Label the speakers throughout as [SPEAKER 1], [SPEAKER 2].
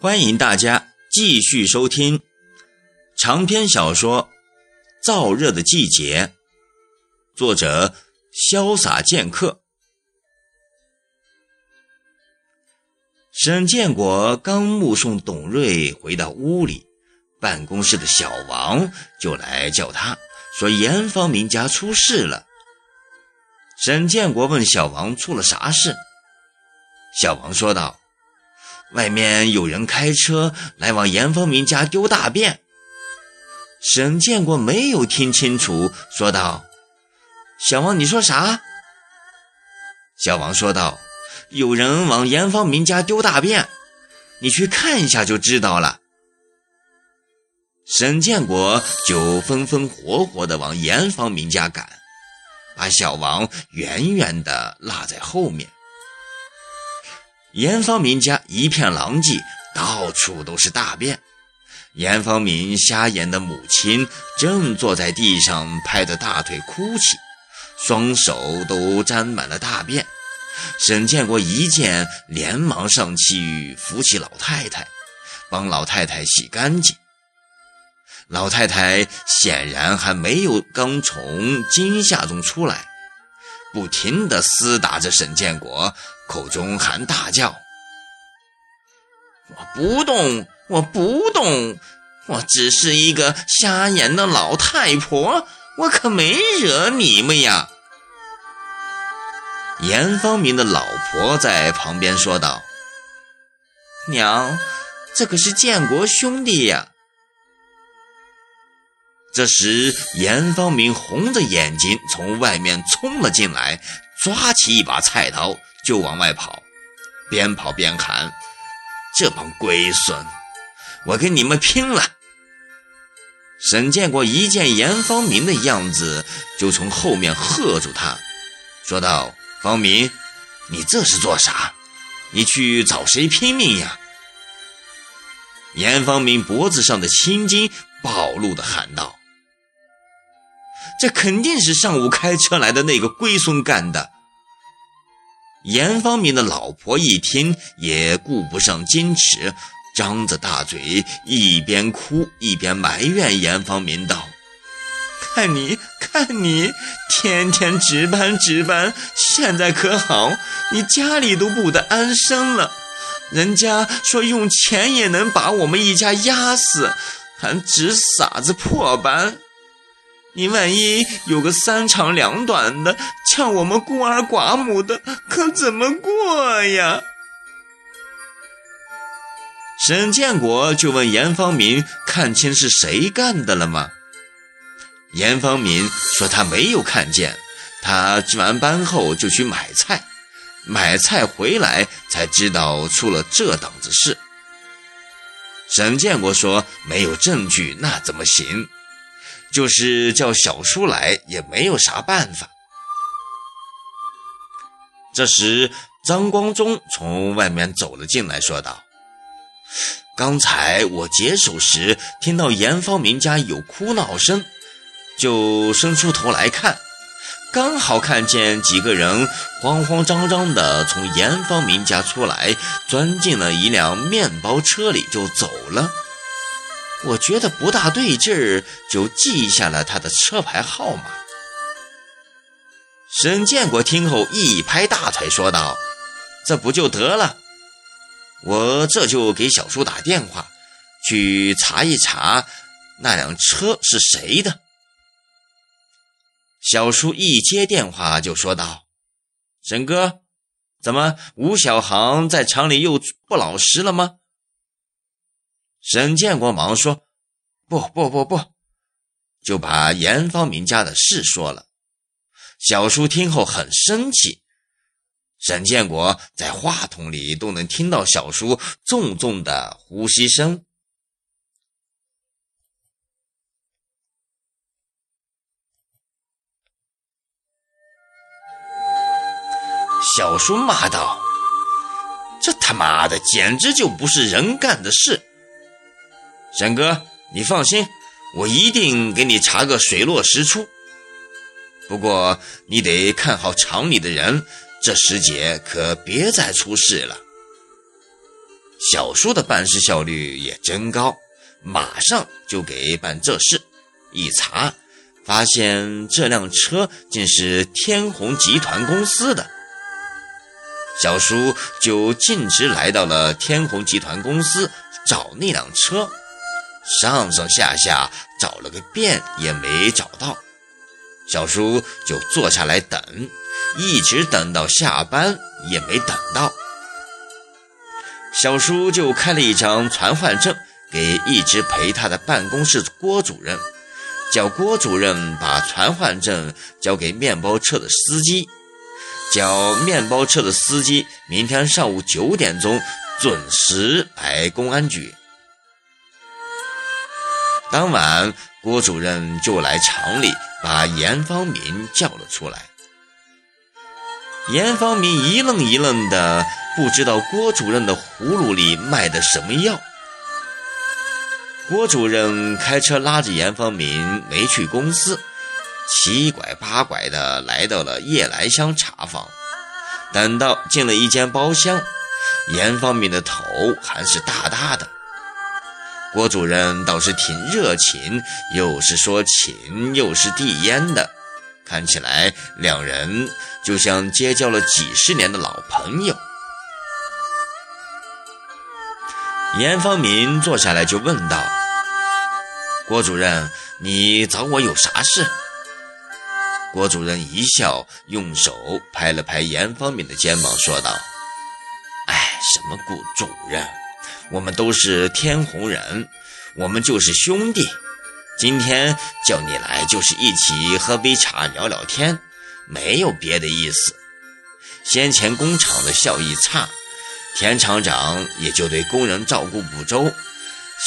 [SPEAKER 1] 欢迎大家继续收听长篇小说《燥热的季节》，作者潇洒剑客。沈建国刚目送董瑞回到屋里，办公室的小王就来叫他，说严方明家出事了。沈建国问小王出了啥事，小王说道。外面有人开车来往严方明家丢大便。沈建国没有听清楚，说道：“小王，你说啥？”小王说道：“有人往严方明家丢大便，你去看一下就知道了。”沈建国就风风火火地往严方明家赶，把小王远远地落在后面。严方明家一片狼藉，到处都是大便。严方明瞎眼的母亲正坐在地上拍着大腿哭泣，双手都沾满了大便。沈建国一见，连忙上去扶起老太太，帮老太太洗干净。老太太显然还没有刚从惊吓中出来。不停地厮打着沈建国，口中还大叫：“我不动，我不动，我只是一个瞎眼的老太婆，我可没惹你们呀！”严方明的老婆在旁边说道：“娘，这可是建国兄弟呀。”这时，严方明红着眼睛从外面冲了进来，抓起一把菜刀就往外跑，边跑边喊：“这帮龟孙，我跟你们拼了！”沈建国一见严方明的样子，就从后面喝住他，说道：“方明，你这是做啥？你去找谁拼命呀？”严方明脖子上的青筋暴露的喊道。这肯定是上午开车来的那个龟孙干的。严方明的老婆一听，也顾不上矜持，张着大嘴，一边哭一边埋怨严方明道：“看你，看你，天天值班值班，现在可好？你家里都不得安生了。人家说用钱也能把我们一家压死，还值傻子破班。”你万一有个三长两短的，像我们孤儿寡母的，可怎么过呀？沈建国就问严方明：“看清是谁干的了吗？”严方明说：“他没有看见，他值完班后就去买菜，买菜回来才知道出了这档子事。”沈建国说：“没有证据，那怎么行？”就是叫小叔来也没有啥办法。这时，张光忠从外面走了进来，说道：“刚才我解手时听到严方明家有哭闹声，就伸出头来看，刚好看见几个人慌慌张张的从严方明家出来，钻进了一辆面包车里就走了。”我觉得不大对劲儿，就记下了他的车牌号码。沈建国听后一拍大腿，说道：“这不就得了？我这就给小叔打电话，去查一查那辆车是谁的。”小叔一接电话就说道：“沈哥，怎么吴小航在厂里又不老实了吗？”沈建国忙说：“不不不不，就把严方明家的事说了。”小叔听后很生气。沈建国在话筒里都能听到小叔重重的呼吸声。小叔骂道：“这他妈的简直就不是人干的事！”沈哥，你放心，我一定给你查个水落石出。不过你得看好厂里的人，这时节可别再出事了。小叔的办事效率也真高，马上就给办这事。一查，发现这辆车竟是天虹集团公司的。小叔就径直来到了天虹集团公司找那辆车，上上下下找了个遍也没找到。小叔就坐下来等，一直等到下班也没等到。小叔就开了一张传唤证给一直陪他的办公室郭主任，叫郭主任把传唤证交给面包车的司机，叫面包车的司机明天上午九点钟准时来公安局。当晚，郭主任就来厂里。把严方明叫了出来。严方明一愣一愣的，不知道郭主任的葫芦里卖的什么药。郭主任开车拉着严方明没去公司，七拐八拐的来到了夜来香茶坊。等到进了一间包厢，严方明的头还是大大的。郭主任倒是挺热情，又是说情，又是递烟的，看起来两人就像结交了几十年的老朋友。严方明坐下来就问道：“郭主任，你找我有啥事？”郭主任一笑，用手拍了拍严方明的肩膀，说道：“哎，什么顾主任？”我们都是天虹人，我们就是兄弟。今天叫你来，就是一起喝杯茶、聊聊天，没有别的意思。先前工厂的效益差，田厂长也就对工人照顾不周。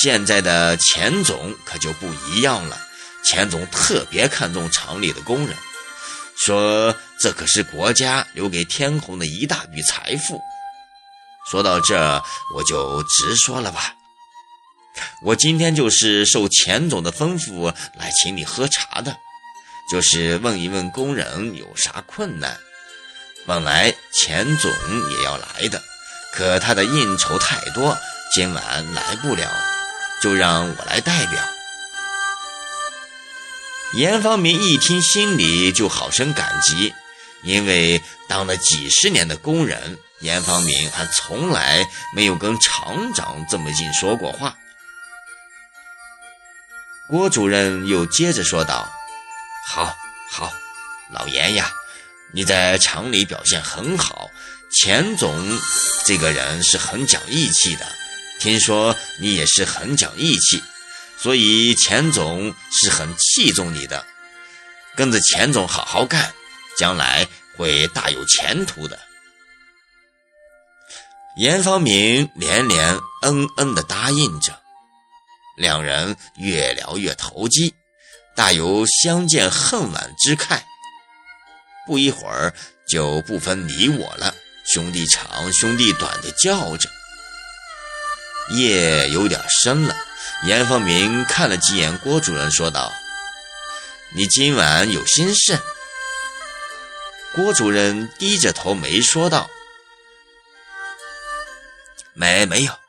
[SPEAKER 1] 现在的钱总可就不一样了，钱总特别看重厂里的工人，说这可是国家留给天虹的一大笔财富。说到这，我就直说了吧。我今天就是受钱总的吩咐来请你喝茶的，就是问一问工人有啥困难。本来钱总也要来的，可他的应酬太多，今晚来不了，就让我来代表。严方明一听，心里就好生感激，因为当了几十年的工人。严方明还从来没有跟厂长这么近说过话。郭主任又接着说道：“好，好，老严呀，你在厂里表现很好。钱总这个人是很讲义气的，听说你也是很讲义气，所以钱总是很器重你的。跟着钱总好好干，将来会大有前途的。”严方明连连嗯嗯地答应着，两人越聊越投机，大有相见恨晚之慨。不一会儿就不分你我了，兄弟长兄弟短的叫着。夜有点深了，严方明看了几眼郭主任，说道：“你今晚有心事？”郭主任低着头没说道。没没有，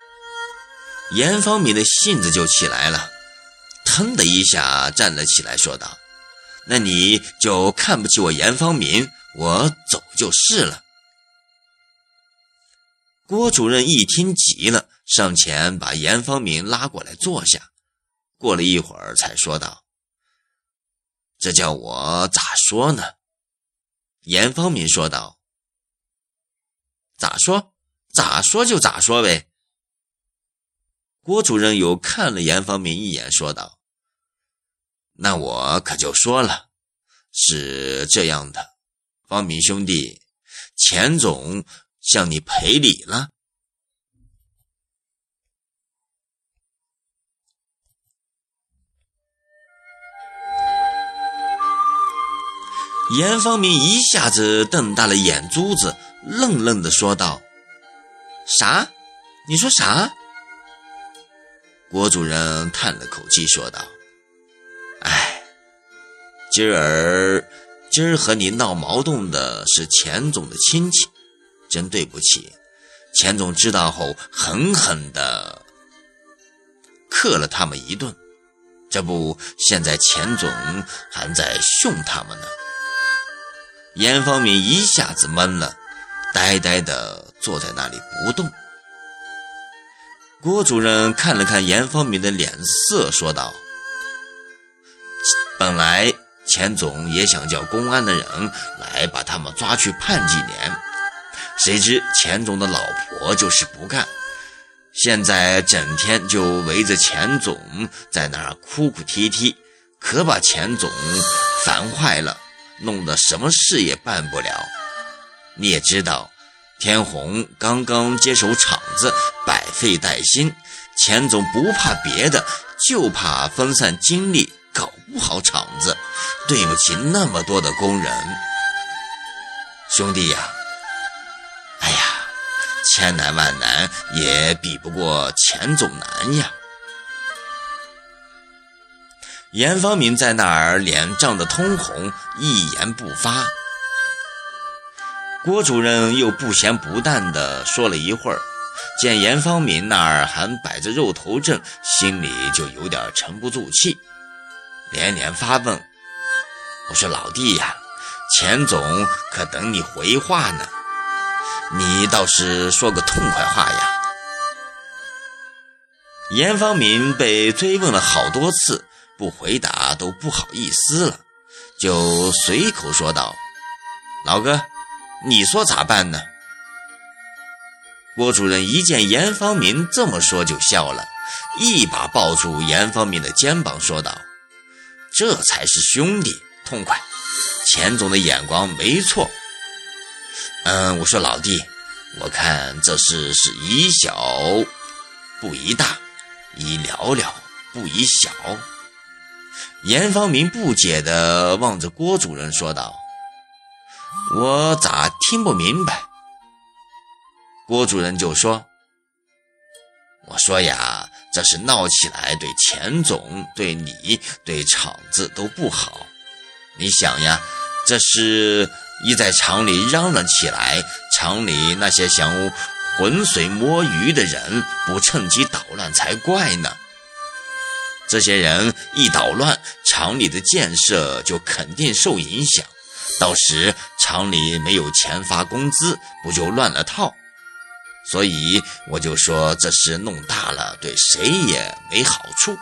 [SPEAKER 1] 严方明的性子就起来了，腾的一下站了起来，说道：“那你就看不起我严方明，我走就是了。”郭主任一听急了，上前把严方明拉过来坐下，过了一会儿才说道：“这叫我咋说呢？”严方明说道：“咋说？”咋说就咋说呗。郭主任又看了严方明一眼，说道：“那我可就说了，是这样的，方明兄弟，钱总向你赔礼了。”严方明一下子瞪大了眼珠子，愣愣的说道。啥？你说啥？郭主任叹了口气说道：“哎，今儿今儿和你闹矛盾的是钱总的亲戚，真对不起。钱总知道后，狠狠地克了他们一顿。这不，现在钱总还在凶他们呢。严方敏一下子闷了，呆呆地坐在那里不动。郭主任看了看严方明的脸色，说道：“本来钱总也想叫公安的人来把他们抓去判几年，谁知钱总的老婆就是不干，现在整天就围着钱总在那儿哭哭啼啼，可把钱总烦坏了。”弄得什么事也办不了。你也知道，天虹刚刚接手厂子，百废待兴。钱总不怕别的，就怕分散精力，搞不好厂子，对不起那么多的工人。兄弟呀，哎呀，千难万难也比不过钱总难呀。严方明在那儿脸涨得通红，一言不发。郭主任又不咸不淡地说了一会儿，见严方明那儿还摆着肉头阵，心里就有点沉不住气，连连发问：“我说老弟呀，钱总可等你回话呢，你倒是说个痛快话呀！”严方明被追问了好多次。不回答都不好意思了，就随口说道：“老哥，你说咋办呢？”郭主任一见严方明这么说，就笑了，一把抱住严方明的肩膀，说道：“这才是兄弟，痛快！钱总的眼光没错。嗯，我说老弟，我看这事是宜小不宜大，宜了了不宜小。”严方明不解地望着郭主任说道：“我咋听不明白？”郭主任就说：“我说呀，这是闹起来对钱总、对你、对厂子都不好。你想呀，这是一在厂里嚷嚷起来，厂里那些想浑水摸鱼的人不趁机捣乱才怪呢。”这些人一捣乱，厂里的建设就肯定受影响。到时厂里没有钱发工资，不就乱了套？所以我就说这事弄大了，对谁也没好处。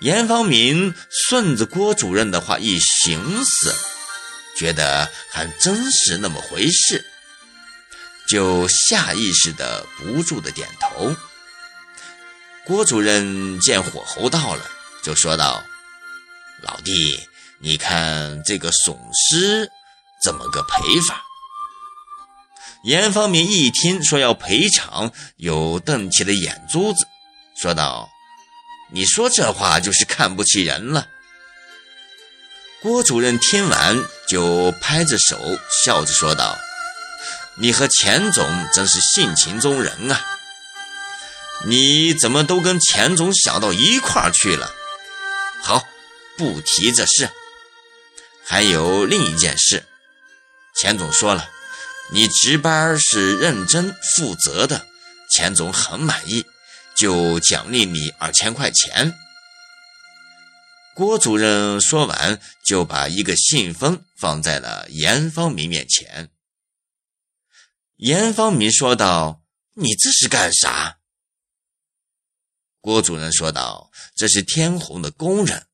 [SPEAKER 1] 严方明顺着郭主任的话一寻思，觉得还真是那么回事，就下意识的不住的点头。郭主任见火候到了，就说道：“老弟，你看这个损失怎么个赔法？”严方明一听说要赔偿，又瞪起了眼珠子，说道：“你说这话就是看不起人了。”郭主任听完就拍着手笑着说道：“你和钱总真是性情中人啊！”你怎么都跟钱总想到一块儿去了？好，不提这事。还有另一件事，钱总说了，你值班是认真负责的，钱总很满意，就奖励你二千块钱。郭主任说完，就把一个信封放在了严方明面前。严方明说道：“你这是干啥？”郭主任说道：“这是天虹的工人，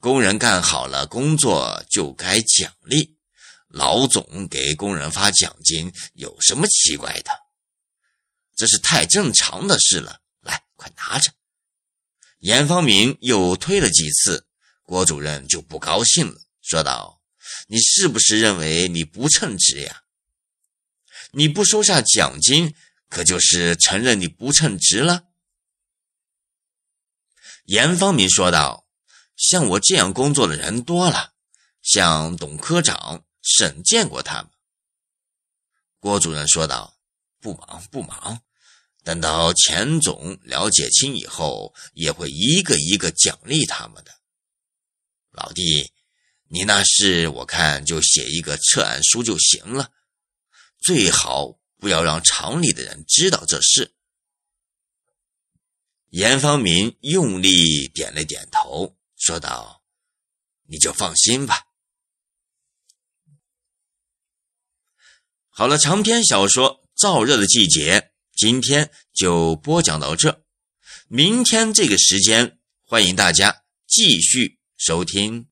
[SPEAKER 1] 工人干好了工作就该奖励。老总给工人发奖金有什么奇怪的？这是太正常的事了。来，快拿着。”严方明又推了几次，郭主任就不高兴了，说道：“你是不是认为你不称职呀？你不收下奖金？”可就是承认你不称职了。严方明说道：“像我这样工作的人多了，像董科长、沈见过他们。”郭主任说道：“不忙不忙，等到钱总了解清以后，也会一个一个奖励他们的。老弟，你那事我看就写一个撤案书就行了。最好不要让厂里的人知道这事。严方明用力点了点头，说道：“你就放心吧。”好了，长篇小说《燥热的季节》今天就播讲到这。明天这个时间，欢迎大家继续收听。